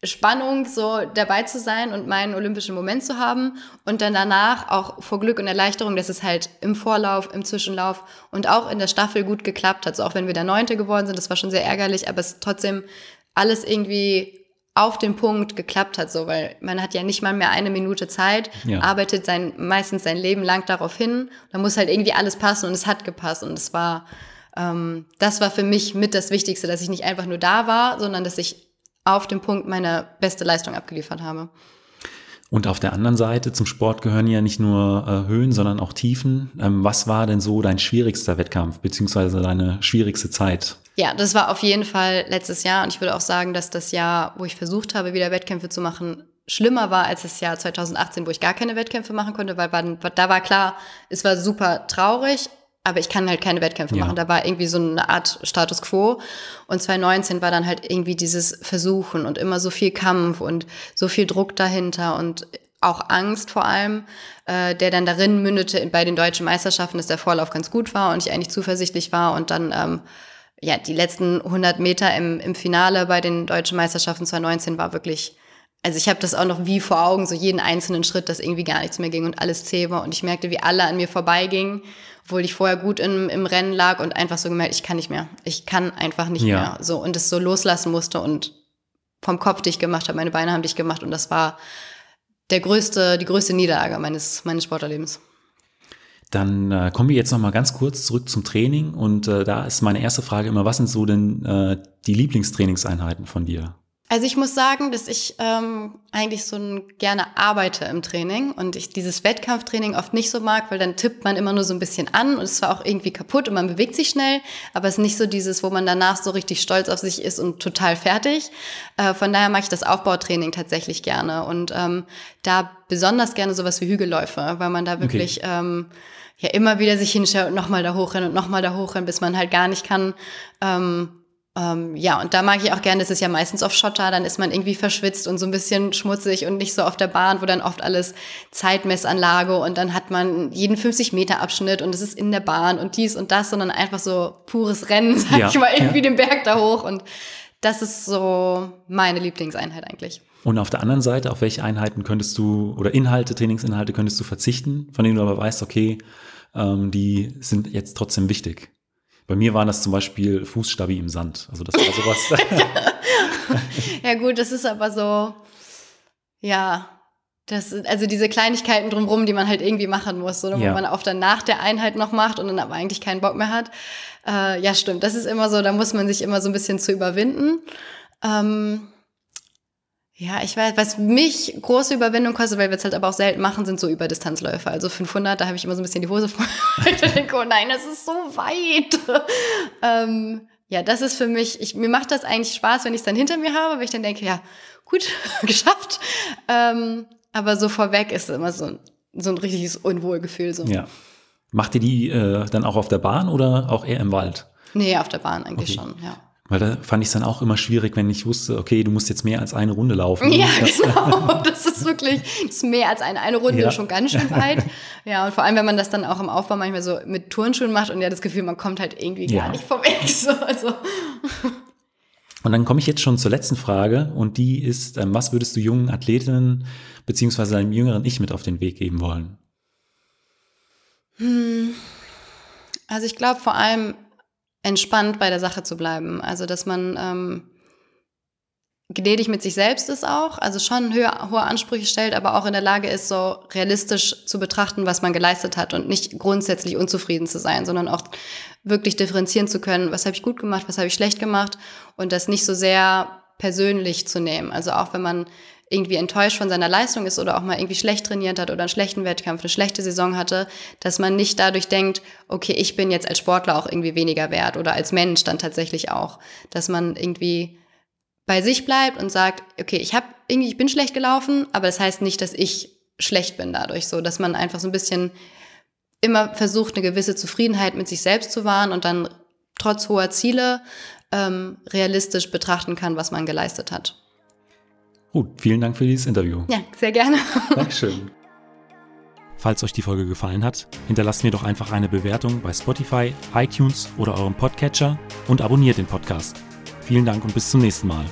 Spannung, so dabei zu sein und meinen olympischen Moment zu haben. Und dann danach auch vor Glück und Erleichterung, dass es halt im Vorlauf, im Zwischenlauf und auch in der Staffel gut geklappt hat. So auch wenn wir der Neunte geworden sind, das war schon sehr ärgerlich, aber es trotzdem alles irgendwie auf den Punkt geklappt hat, so, weil man hat ja nicht mal mehr eine Minute Zeit, ja. arbeitet sein, meistens sein Leben lang darauf hin, da muss halt irgendwie alles passen und es hat gepasst und es war, ähm, das war für mich mit das Wichtigste, dass ich nicht einfach nur da war, sondern dass ich auf dem Punkt meine beste Leistung abgeliefert habe. Und auf der anderen Seite zum Sport gehören ja nicht nur äh, Höhen, sondern auch Tiefen. Ähm, was war denn so dein schwierigster Wettkampf, beziehungsweise deine schwierigste Zeit? Ja, das war auf jeden Fall letztes Jahr. Und ich würde auch sagen, dass das Jahr, wo ich versucht habe, wieder Wettkämpfe zu machen, schlimmer war als das Jahr 2018, wo ich gar keine Wettkämpfe machen konnte, weil da war klar, es war super traurig, aber ich kann halt keine Wettkämpfe ja. machen. Da war irgendwie so eine Art Status quo. Und 2019 war dann halt irgendwie dieses Versuchen und immer so viel Kampf und so viel Druck dahinter und auch Angst vor allem, äh, der dann darin mündete bei den deutschen Meisterschaften, dass der Vorlauf ganz gut war und ich eigentlich zuversichtlich war und dann ähm, ja die letzten 100 Meter im, im Finale bei den deutschen Meisterschaften 2019 war wirklich also ich habe das auch noch wie vor Augen, so jeden einzelnen Schritt, dass irgendwie gar nichts mehr ging und alles zäh war. Und ich merkte, wie alle an mir vorbeigingen, obwohl ich vorher gut im, im Rennen lag und einfach so gemerkt, ich kann nicht mehr. Ich kann einfach nicht ja. mehr. So und es so loslassen musste und vom Kopf dicht gemacht habe, meine Beine haben dicht gemacht und das war der größte, die größte Niederlage meines, meines Sporterlebens. Dann äh, kommen wir jetzt noch mal ganz kurz zurück zum Training und äh, da ist meine erste Frage immer, was sind so denn äh, die Lieblingstrainingseinheiten von dir? Also ich muss sagen, dass ich ähm, eigentlich so ein, gerne arbeite im Training und ich dieses Wettkampftraining oft nicht so mag, weil dann tippt man immer nur so ein bisschen an und es ist zwar auch irgendwie kaputt und man bewegt sich schnell, aber es ist nicht so dieses, wo man danach so richtig stolz auf sich ist und total fertig. Äh, von daher mag ich das Aufbautraining tatsächlich gerne und ähm, da besonders gerne sowas wie Hügelläufe, weil man da wirklich okay. ähm, ja immer wieder sich hinstellt und nochmal da hochrennen und nochmal da hochrennen, bis man halt gar nicht kann. Ähm, ähm, ja, und da mag ich auch gerne, das ist ja meistens auf Schotter, dann ist man irgendwie verschwitzt und so ein bisschen schmutzig und nicht so auf der Bahn, wo dann oft alles Zeitmessanlage und dann hat man jeden 50 Meter Abschnitt und es ist in der Bahn und dies und das, sondern einfach so pures Rennen, sag ja, ich mal, irgendwie ja. den Berg da hoch und das ist so meine Lieblingseinheit eigentlich. Und auf der anderen Seite, auf welche Einheiten könntest du oder Inhalte, Trainingsinhalte könntest du verzichten, von denen du aber weißt, okay, ähm, die sind jetzt trotzdem wichtig? Bei mir waren das zum Beispiel Fußstabi im Sand. Also das war sowas. ja gut, das ist aber so, ja, das, also diese Kleinigkeiten drumherum, die man halt irgendwie machen muss, oder? Ja. wo man oft dann nach der Einheit noch macht und dann aber eigentlich keinen Bock mehr hat. Äh, ja, stimmt. Das ist immer so, da muss man sich immer so ein bisschen zu überwinden. Ähm, ja, ich weiß, was mich große Überwindung kostet, weil wir es halt aber auch selten machen, sind so Überdistanzläufe. Also 500, da habe ich immer so ein bisschen die Hose voll. ich denke, oh nein, das ist so weit. ähm, ja, das ist für mich, ich, mir macht das eigentlich Spaß, wenn ich es dann hinter mir habe, weil ich dann denke, ja, gut, geschafft. Ähm, aber so vorweg ist es immer so, so ein richtiges Unwohlgefühl. So. Ja. Macht ihr die äh, dann auch auf der Bahn oder auch eher im Wald? Nee, auf der Bahn eigentlich okay. schon, ja. Weil da fand ich es dann auch immer schwierig, wenn ich wusste, okay, du musst jetzt mehr als eine Runde laufen. Ja, das, genau. Das ist wirklich, das ist mehr als eine, eine Runde, ja. schon ganz schön weit. Ja, und vor allem, wenn man das dann auch im Aufbau manchmal so mit Turnschuhen macht und ja das Gefühl, man kommt halt irgendwie ja. gar nicht vorweg. So, also. Und dann komme ich jetzt schon zur letzten Frage und die ist, ähm, was würdest du jungen Athletinnen beziehungsweise deinem jüngeren Ich mit auf den Weg geben wollen? Hm. Also ich glaube vor allem entspannt bei der Sache zu bleiben. Also, dass man ähm, gnädig mit sich selbst ist auch, also schon höher, hohe Ansprüche stellt, aber auch in der Lage ist, so realistisch zu betrachten, was man geleistet hat und nicht grundsätzlich unzufrieden zu sein, sondern auch wirklich differenzieren zu können, was habe ich gut gemacht, was habe ich schlecht gemacht und das nicht so sehr persönlich zu nehmen. Also auch wenn man irgendwie enttäuscht von seiner Leistung ist oder auch mal irgendwie schlecht trainiert hat oder einen schlechten Wettkampf, eine schlechte Saison hatte, dass man nicht dadurch denkt, okay, ich bin jetzt als Sportler auch irgendwie weniger wert oder als Mensch dann tatsächlich auch, dass man irgendwie bei sich bleibt und sagt, okay, ich habe irgendwie ich bin schlecht gelaufen, aber das heißt nicht, dass ich schlecht bin dadurch so, dass man einfach so ein bisschen immer versucht, eine gewisse Zufriedenheit mit sich selbst zu wahren und dann trotz hoher Ziele ähm, realistisch betrachten kann, was man geleistet hat. Gut, vielen Dank für dieses Interview. Ja, sehr gerne. Dankeschön. Falls euch die Folge gefallen hat, hinterlasst mir doch einfach eine Bewertung bei Spotify, iTunes oder eurem Podcatcher und abonniert den Podcast. Vielen Dank und bis zum nächsten Mal.